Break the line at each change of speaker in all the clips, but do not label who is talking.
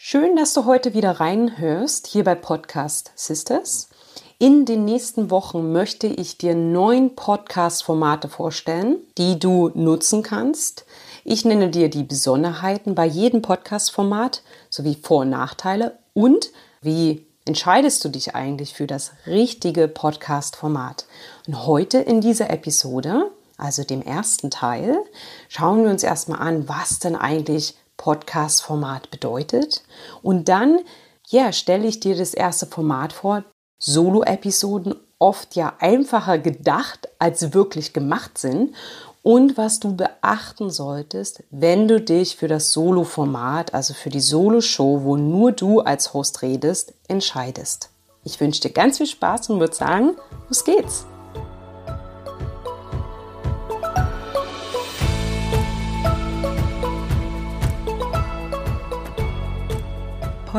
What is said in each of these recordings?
Schön, dass du heute wieder reinhörst hier bei Podcast Sisters. In den nächsten Wochen möchte ich dir neun Podcast-Formate vorstellen, die du nutzen kannst. Ich nenne dir die Besonderheiten bei jedem Podcast-Format sowie Vor- und Nachteile und wie entscheidest du dich eigentlich für das richtige Podcast-Format. Und heute in dieser Episode, also dem ersten Teil, schauen wir uns erstmal an, was denn eigentlich Podcast-Format bedeutet. Und dann, ja, stelle ich dir das erste Format vor. Solo-Episoden oft ja einfacher gedacht als wirklich gemacht sind und was du beachten solltest, wenn du dich für das Solo-Format, also für die Solo-Show, wo nur du als Host redest, entscheidest. Ich wünsche dir ganz viel Spaß und würde sagen, los geht's!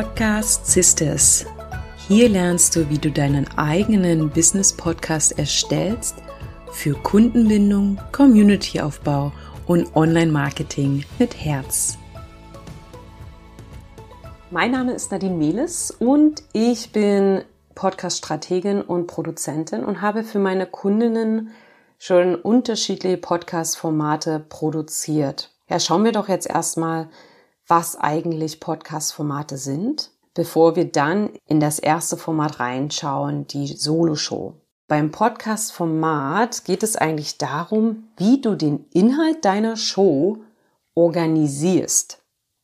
Podcast Sisters. Hier lernst du, wie du deinen eigenen Business Podcast erstellst für Kundenbindung, Communityaufbau und Online-Marketing mit Herz. Mein Name ist Nadine Meles und ich bin Podcast-Strategin und Produzentin und habe für meine Kundinnen schon unterschiedliche Podcast-Formate produziert. Ja, schauen wir doch jetzt erstmal, was eigentlich Podcast-Formate sind, bevor wir dann in das erste Format reinschauen, die Solo-Show. Beim Podcast-Format geht es eigentlich darum, wie du den Inhalt deiner Show organisierst.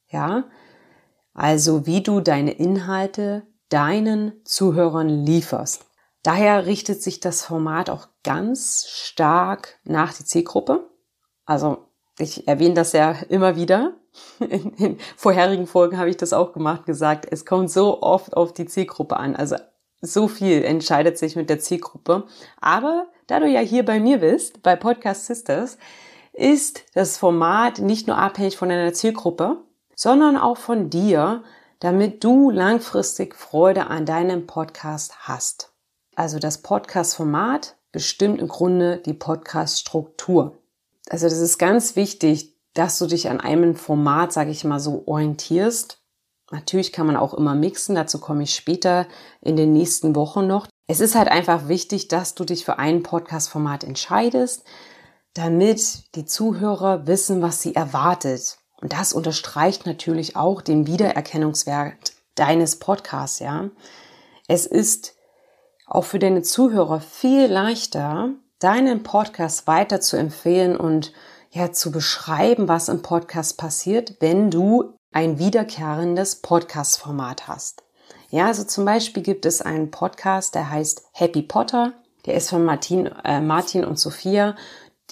Ja? Also, wie du deine Inhalte deinen Zuhörern lieferst. Daher richtet sich das Format auch ganz stark nach die Zielgruppe. Also, ich erwähne das ja immer wieder. In, in vorherigen Folgen habe ich das auch gemacht, gesagt, es kommt so oft auf die Zielgruppe an. Also so viel entscheidet sich mit der Zielgruppe. Aber da du ja hier bei mir bist, bei Podcast Sisters, ist das Format nicht nur abhängig von deiner Zielgruppe, sondern auch von dir, damit du langfristig Freude an deinem Podcast hast. Also das Podcast-Format bestimmt im Grunde die Podcast-Struktur. Also das ist ganz wichtig, dass du dich an einem Format, sage ich mal so, orientierst. Natürlich kann man auch immer mixen, dazu komme ich später in den nächsten Wochen noch. Es ist halt einfach wichtig, dass du dich für ein Podcast-Format entscheidest, damit die Zuhörer wissen, was sie erwartet. Und das unterstreicht natürlich auch den Wiedererkennungswert deines Podcasts, ja. Es ist auch für deine Zuhörer viel leichter, deinen Podcast weiter zu empfehlen und ja zu beschreiben, was im Podcast passiert, wenn du ein wiederkehrendes Podcast-Format hast. Ja, also zum Beispiel gibt es einen Podcast, der heißt Happy Potter. Der ist von Martin, äh, Martin und Sophia.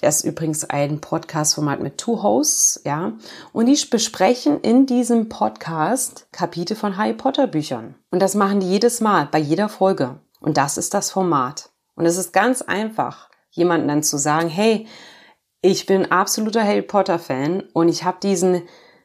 Der ist übrigens ein Podcast-Format mit Two Hosts, ja. Und die besprechen in diesem Podcast Kapitel von Harry Potter Büchern. Und das machen die jedes Mal, bei jeder Folge. Und das ist das Format. Und es ist ganz einfach, jemanden dann zu sagen, hey, ich bin absoluter Harry Potter Fan und ich habe diesen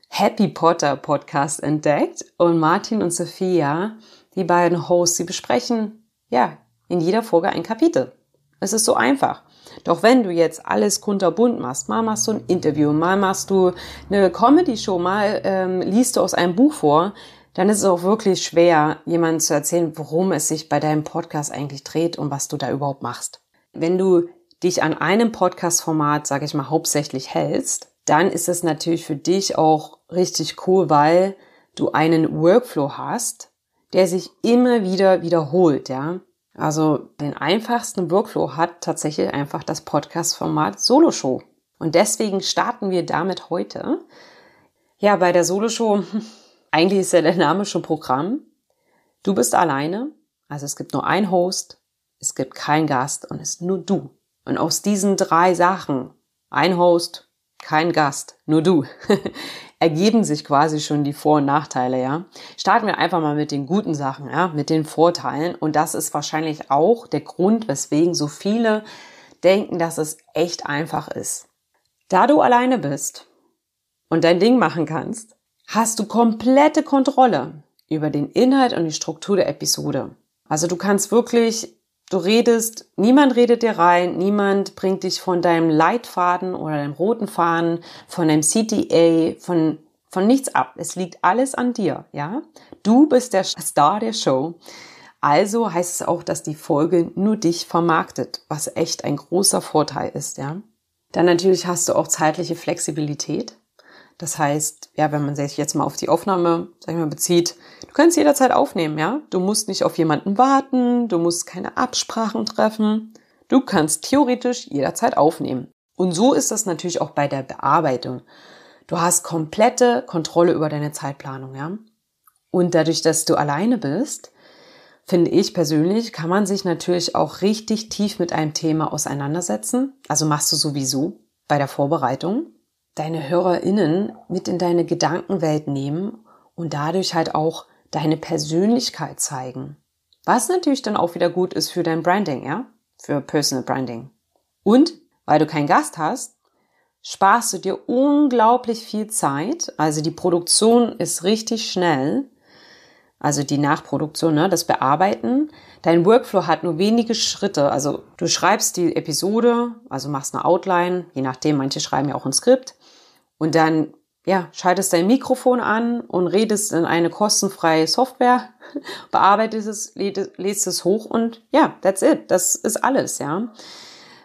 Happy Potter Podcast entdeckt und Martin und Sophia, die beiden Hosts, sie besprechen ja in jeder Folge ein Kapitel. Es ist so einfach. Doch wenn du jetzt alles kunterbunt machst, mal machst du ein Interview, mal machst du eine Comedy-Show, mal ähm, liest du aus einem Buch vor, dann ist es auch wirklich schwer, jemandem zu erzählen, worum es sich bei deinem Podcast eigentlich dreht und was du da überhaupt machst. Wenn du dich an einem Podcast-Format, sage ich mal, hauptsächlich hältst, dann ist es natürlich für dich auch richtig cool, weil du einen Workflow hast, der sich immer wieder wiederholt, ja. Also den einfachsten Workflow hat tatsächlich einfach das Podcast-Format Solo-Show. Und deswegen starten wir damit heute. Ja, bei der Solo-Show, eigentlich ist ja der Name schon Programm. Du bist alleine, also es gibt nur ein Host, es gibt keinen Gast und es ist nur du. Und aus diesen drei Sachen, ein Host, kein Gast, nur du, ergeben sich quasi schon die Vor- und Nachteile, ja. Starten wir einfach mal mit den guten Sachen, ja, mit den Vorteilen. Und das ist wahrscheinlich auch der Grund, weswegen so viele denken, dass es echt einfach ist. Da du alleine bist und dein Ding machen kannst, hast du komplette Kontrolle über den Inhalt und die Struktur der Episode. Also du kannst wirklich Du redest, niemand redet dir rein, niemand bringt dich von deinem Leitfaden oder deinem roten Faden, von deinem CTA, von von nichts ab. Es liegt alles an dir, ja? Du bist der Star der Show. Also heißt es auch, dass die Folge nur dich vermarktet, was echt ein großer Vorteil ist, ja? Dann natürlich hast du auch zeitliche Flexibilität. Das heißt, ja, wenn man sich jetzt mal auf die Aufnahme, sag ich mal, bezieht, du kannst jederzeit aufnehmen, ja? Du musst nicht auf jemanden warten, du musst keine Absprachen treffen. Du kannst theoretisch jederzeit aufnehmen. Und so ist das natürlich auch bei der Bearbeitung. Du hast komplette Kontrolle über deine Zeitplanung, ja? Und dadurch, dass du alleine bist, finde ich persönlich, kann man sich natürlich auch richtig tief mit einem Thema auseinandersetzen. Also machst du sowieso bei der Vorbereitung deine HörerInnen mit in deine Gedankenwelt nehmen und dadurch halt auch deine Persönlichkeit zeigen. Was natürlich dann auch wieder gut ist für dein Branding, ja? Für Personal Branding. Und weil du keinen Gast hast, sparst du dir unglaublich viel Zeit. Also die Produktion ist richtig schnell also die Nachproduktion, ne, das Bearbeiten. Dein Workflow hat nur wenige Schritte. Also du schreibst die Episode, also machst eine Outline, je nachdem, manche schreiben ja auch ein Skript. Und dann, ja, schaltest dein Mikrofon an und redest in eine kostenfreie Software, bearbeitest es, lädst es hoch und ja, that's it. Das ist alles, ja.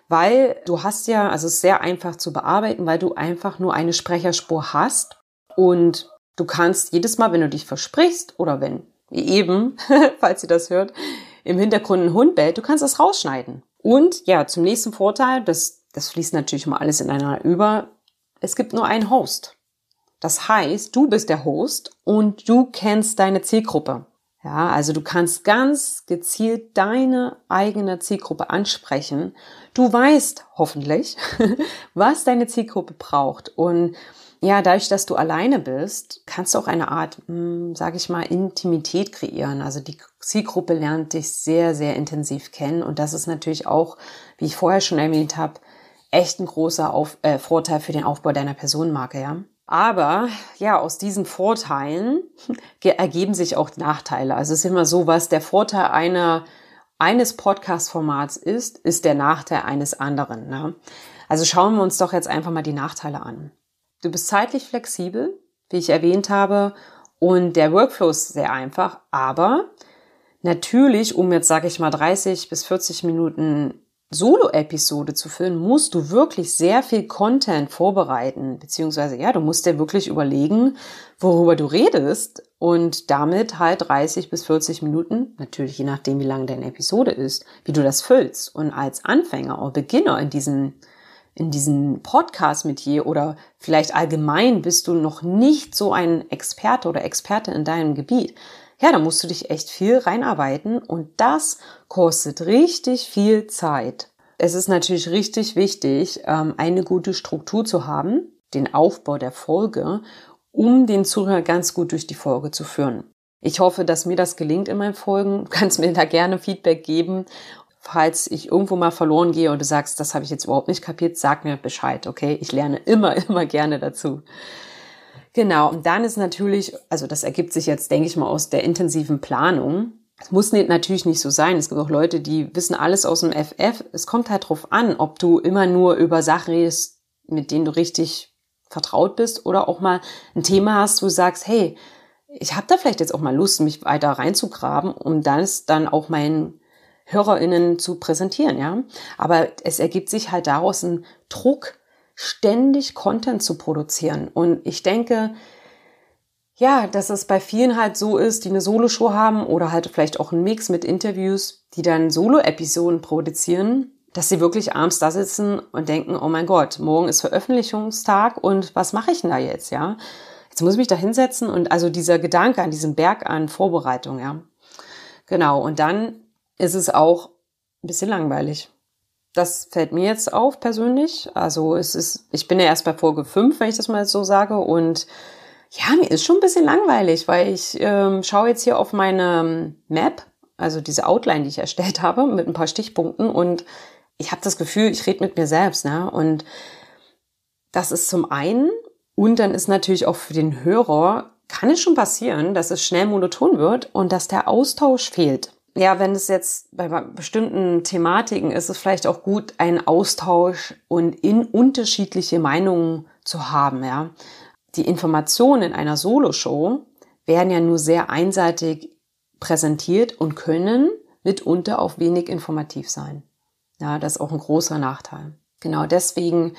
Weil du hast ja, also es ist sehr einfach zu bearbeiten, weil du einfach nur eine Sprecherspur hast und Du kannst jedes Mal, wenn du dich versprichst oder wenn eben, falls ihr das hört, im Hintergrund ein Hund bellt, du kannst das rausschneiden. Und ja, zum nächsten Vorteil, das, das fließt natürlich mal alles ineinander über, es gibt nur einen Host. Das heißt, du bist der Host und du kennst deine Zielgruppe. Ja, also du kannst ganz gezielt deine eigene Zielgruppe ansprechen. Du weißt hoffentlich, was deine Zielgruppe braucht und ja, dadurch, dass du alleine bist, kannst du auch eine Art, hm, sage ich mal, Intimität kreieren. Also die Zielgruppe lernt dich sehr, sehr intensiv kennen und das ist natürlich auch, wie ich vorher schon erwähnt habe, echt ein großer Auf äh, Vorteil für den Aufbau deiner Personenmarke, ja. Aber ja, aus diesen Vorteilen ergeben sich auch Nachteile. Also es ist immer so, was der Vorteil einer eines Podcast-Formats ist, ist der Nachteil eines anderen. Ne? Also schauen wir uns doch jetzt einfach mal die Nachteile an. Du bist zeitlich flexibel, wie ich erwähnt habe, und der Workflow ist sehr einfach, aber natürlich, um jetzt, sage ich mal, 30 bis 40 Minuten Solo-Episode zu füllen, musst du wirklich sehr viel Content vorbereiten, beziehungsweise ja, du musst dir wirklich überlegen, worüber du redest und damit halt 30 bis 40 Minuten, natürlich je nachdem, wie lang deine Episode ist, wie du das füllst. Und als Anfänger oder Beginner in diesen in diesem Podcast mit je oder vielleicht allgemein bist du noch nicht so ein Experte oder Experte in deinem Gebiet, ja, da musst du dich echt viel reinarbeiten und das kostet richtig viel Zeit. Es ist natürlich richtig wichtig, ähm, eine gute Struktur zu haben, den Aufbau der Folge, um den Zuhörer ganz gut durch die Folge zu führen. Ich hoffe, dass mir das gelingt in meinen Folgen. Du kannst mir da gerne Feedback geben falls ich irgendwo mal verloren gehe und du sagst, das habe ich jetzt überhaupt nicht kapiert, sag mir Bescheid, okay? Ich lerne immer, immer gerne dazu. Genau, und dann ist natürlich, also das ergibt sich jetzt, denke ich mal, aus der intensiven Planung. Es muss natürlich nicht so sein. Es gibt auch Leute, die wissen alles aus dem FF. Es kommt halt drauf an, ob du immer nur über Sachen redest, mit denen du richtig vertraut bist oder auch mal ein Thema hast, wo du sagst, hey, ich habe da vielleicht jetzt auch mal Lust, mich weiter reinzugraben, um dann dann auch mein HörerInnen zu präsentieren, ja. Aber es ergibt sich halt daraus ein Druck, ständig Content zu produzieren. Und ich denke, ja, dass es bei vielen halt so ist, die eine Solo-Show haben oder halt vielleicht auch einen Mix mit Interviews, die dann Solo-Episoden produzieren, dass sie wirklich abends da sitzen und denken, oh mein Gott, morgen ist Veröffentlichungstag und was mache ich denn da jetzt, ja? Jetzt muss ich mich da hinsetzen und also dieser Gedanke an diesem Berg an Vorbereitung, ja. Genau. Und dann ist es auch ein bisschen langweilig. Das fällt mir jetzt auf persönlich. Also es ist, ich bin ja erst bei Folge 5, wenn ich das mal so sage. Und ja, mir ist schon ein bisschen langweilig, weil ich ähm, schaue jetzt hier auf meine Map, also diese Outline, die ich erstellt habe, mit ein paar Stichpunkten und ich habe das Gefühl, ich rede mit mir selbst. Ne? Und das ist zum einen. Und dann ist natürlich auch für den Hörer, kann es schon passieren, dass es schnell monoton wird und dass der Austausch fehlt ja, wenn es jetzt bei bestimmten Thematiken ist, ist es vielleicht auch gut, einen Austausch und in unterschiedliche Meinungen zu haben, ja. die Informationen in einer Solo-Show werden ja nur sehr einseitig präsentiert und können mitunter auch wenig informativ sein. Ja, das ist auch ein großer Nachteil. Genau deswegen,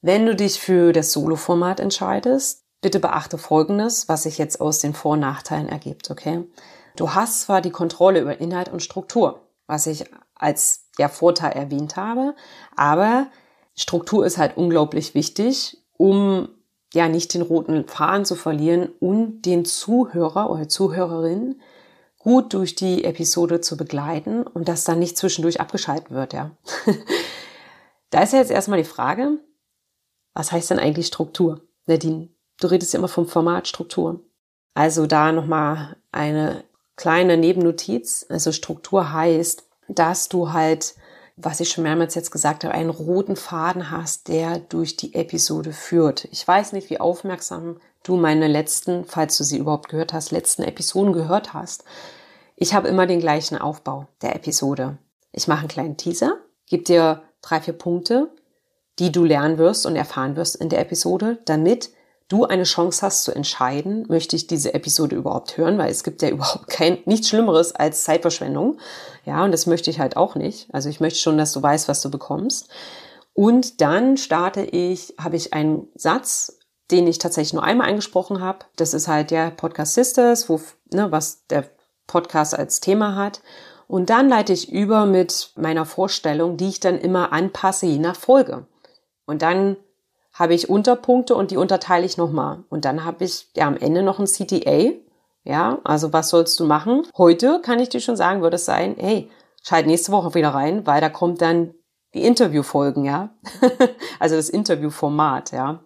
wenn du dich für das Solo-Format entscheidest, bitte beachte Folgendes, was sich jetzt aus den Vor- und Nachteilen ergibt, okay? Du hast zwar die Kontrolle über Inhalt und Struktur, was ich als ja, Vorteil erwähnt habe, aber Struktur ist halt unglaublich wichtig, um ja nicht den roten Faden zu verlieren und den Zuhörer oder Zuhörerin gut durch die Episode zu begleiten und dass dann nicht zwischendurch abgeschaltet wird, ja. da ist ja jetzt erstmal die Frage, was heißt denn eigentlich Struktur? Nadine, du redest ja immer vom Format Struktur. Also da nochmal eine kleine Nebennotiz. Also Struktur heißt, dass du halt was ich schon mehrmals jetzt gesagt habe, einen roten Faden hast, der durch die Episode führt. Ich weiß nicht, wie aufmerksam du meine letzten, falls du sie überhaupt gehört hast, letzten Episoden gehört hast. Ich habe immer den gleichen Aufbau der Episode. Ich mache einen kleinen Teaser, gebe dir drei, vier Punkte, die du lernen wirst und erfahren wirst in der Episode, damit du eine Chance hast zu entscheiden, möchte ich diese Episode überhaupt hören, weil es gibt ja überhaupt kein, nichts Schlimmeres als Zeitverschwendung. Ja, und das möchte ich halt auch nicht. Also ich möchte schon, dass du weißt, was du bekommst. Und dann starte ich, habe ich einen Satz, den ich tatsächlich nur einmal eingesprochen habe. Das ist halt der Podcast Sisters, wo, ne, was der Podcast als Thema hat. Und dann leite ich über mit meiner Vorstellung, die ich dann immer anpasse, je nach Folge. Und dann habe ich Unterpunkte und die unterteile ich nochmal. Und dann habe ich ja am Ende noch ein CTA. Ja, also was sollst du machen? Heute kann ich dir schon sagen, würde es sein, hey, schalt nächste Woche wieder rein, weil da kommt dann die Interviewfolgen, ja. also das Interviewformat, ja.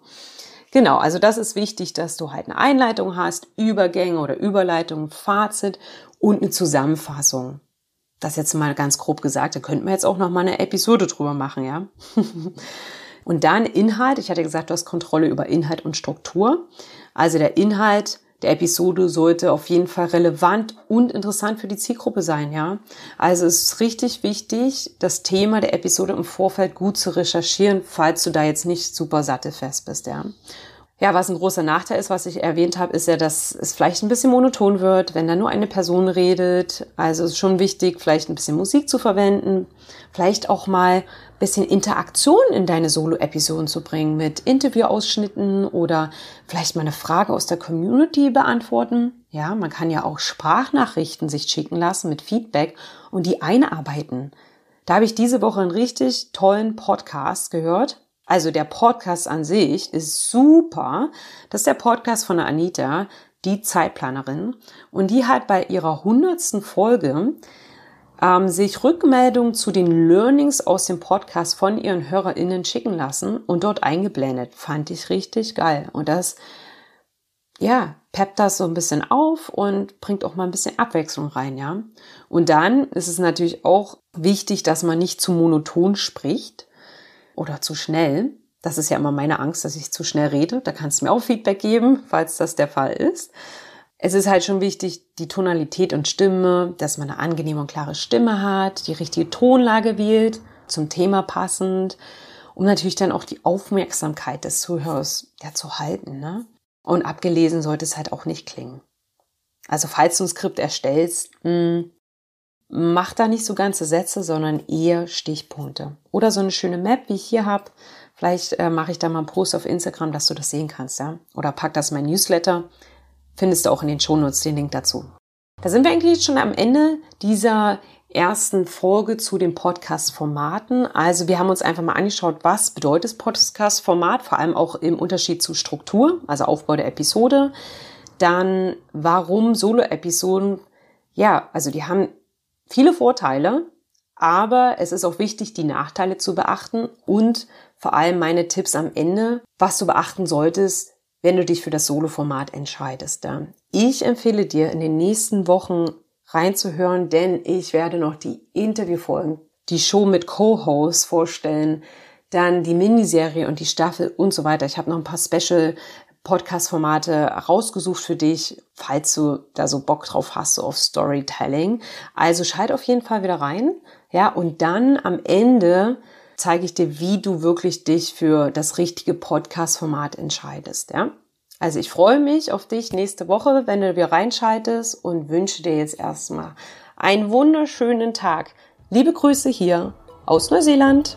Genau, also das ist wichtig, dass du halt eine Einleitung hast, Übergänge oder Überleitungen, Fazit und eine Zusammenfassung. Das jetzt mal ganz grob gesagt, da könnten wir jetzt auch noch mal eine Episode drüber machen, ja. Und dann Inhalt. Ich hatte gesagt, du hast Kontrolle über Inhalt und Struktur. Also der Inhalt der Episode sollte auf jeden Fall relevant und interessant für die Zielgruppe sein, ja. Also es ist richtig wichtig, das Thema der Episode im Vorfeld gut zu recherchieren, falls du da jetzt nicht super sattelfest bist, ja. Ja, was ein großer Nachteil ist, was ich erwähnt habe, ist ja, dass es vielleicht ein bisschen monoton wird, wenn da nur eine Person redet. Also es ist schon wichtig, vielleicht ein bisschen Musik zu verwenden, vielleicht auch mal ein bisschen Interaktion in deine Solo-Episoden zu bringen mit Interviewausschnitten oder vielleicht mal eine Frage aus der Community beantworten. Ja, man kann ja auch Sprachnachrichten sich schicken lassen mit Feedback und die einarbeiten. Da habe ich diese Woche einen richtig tollen Podcast gehört also der Podcast an sich ist super. Das ist der Podcast von der Anita, die Zeitplanerin. Und die hat bei ihrer hundertsten Folge ähm, sich Rückmeldungen zu den Learnings aus dem Podcast von ihren HörerInnen schicken lassen und dort eingeblendet. Fand ich richtig geil. Und das, ja, peppt das so ein bisschen auf und bringt auch mal ein bisschen Abwechslung rein, ja. Und dann ist es natürlich auch wichtig, dass man nicht zu monoton spricht oder zu schnell. Das ist ja immer meine Angst, dass ich zu schnell rede. Da kannst du mir auch Feedback geben, falls das der Fall ist. Es ist halt schon wichtig, die Tonalität und Stimme, dass man eine angenehme und klare Stimme hat, die richtige Tonlage wählt, zum Thema passend, um natürlich dann auch die Aufmerksamkeit des Zuhörers ja, zu halten. Ne? Und abgelesen sollte es halt auch nicht klingen. Also falls du ein Skript erstellst, mh, mach da nicht so ganze Sätze, sondern eher Stichpunkte. Oder so eine schöne Map, wie ich hier habe. Vielleicht äh, mache ich da mal einen Post auf Instagram, dass du das sehen kannst, ja. Oder pack das in mein Newsletter. Findest du auch in den Shownotes den Link dazu. Da sind wir eigentlich schon am Ende dieser ersten Folge zu den Podcast-Formaten. Also wir haben uns einfach mal angeschaut, was bedeutet Podcast-Format, vor allem auch im Unterschied zu Struktur, also Aufbau der Episode. Dann, warum Solo-Episoden ja, also die haben viele Vorteile, aber es ist auch wichtig, die Nachteile zu beachten und vor allem meine Tipps am Ende, was du beachten solltest, wenn du dich für das Solo-Format entscheidest. Ich empfehle dir in den nächsten Wochen reinzuhören, denn ich werde noch die Interviewfolgen, die Show mit Co-Hosts vorstellen, dann die Miniserie und die Staffel und so weiter. Ich habe noch ein paar Special Podcast-Formate rausgesucht für dich, falls du da so Bock drauf hast, so auf Storytelling. Also schalt auf jeden Fall wieder rein. Ja, und dann am Ende zeige ich dir, wie du wirklich dich für das richtige Podcast-Format entscheidest. Ja, Also ich freue mich auf dich nächste Woche, wenn du wieder reinschaltest und wünsche dir jetzt erstmal einen wunderschönen Tag. Liebe Grüße hier aus Neuseeland.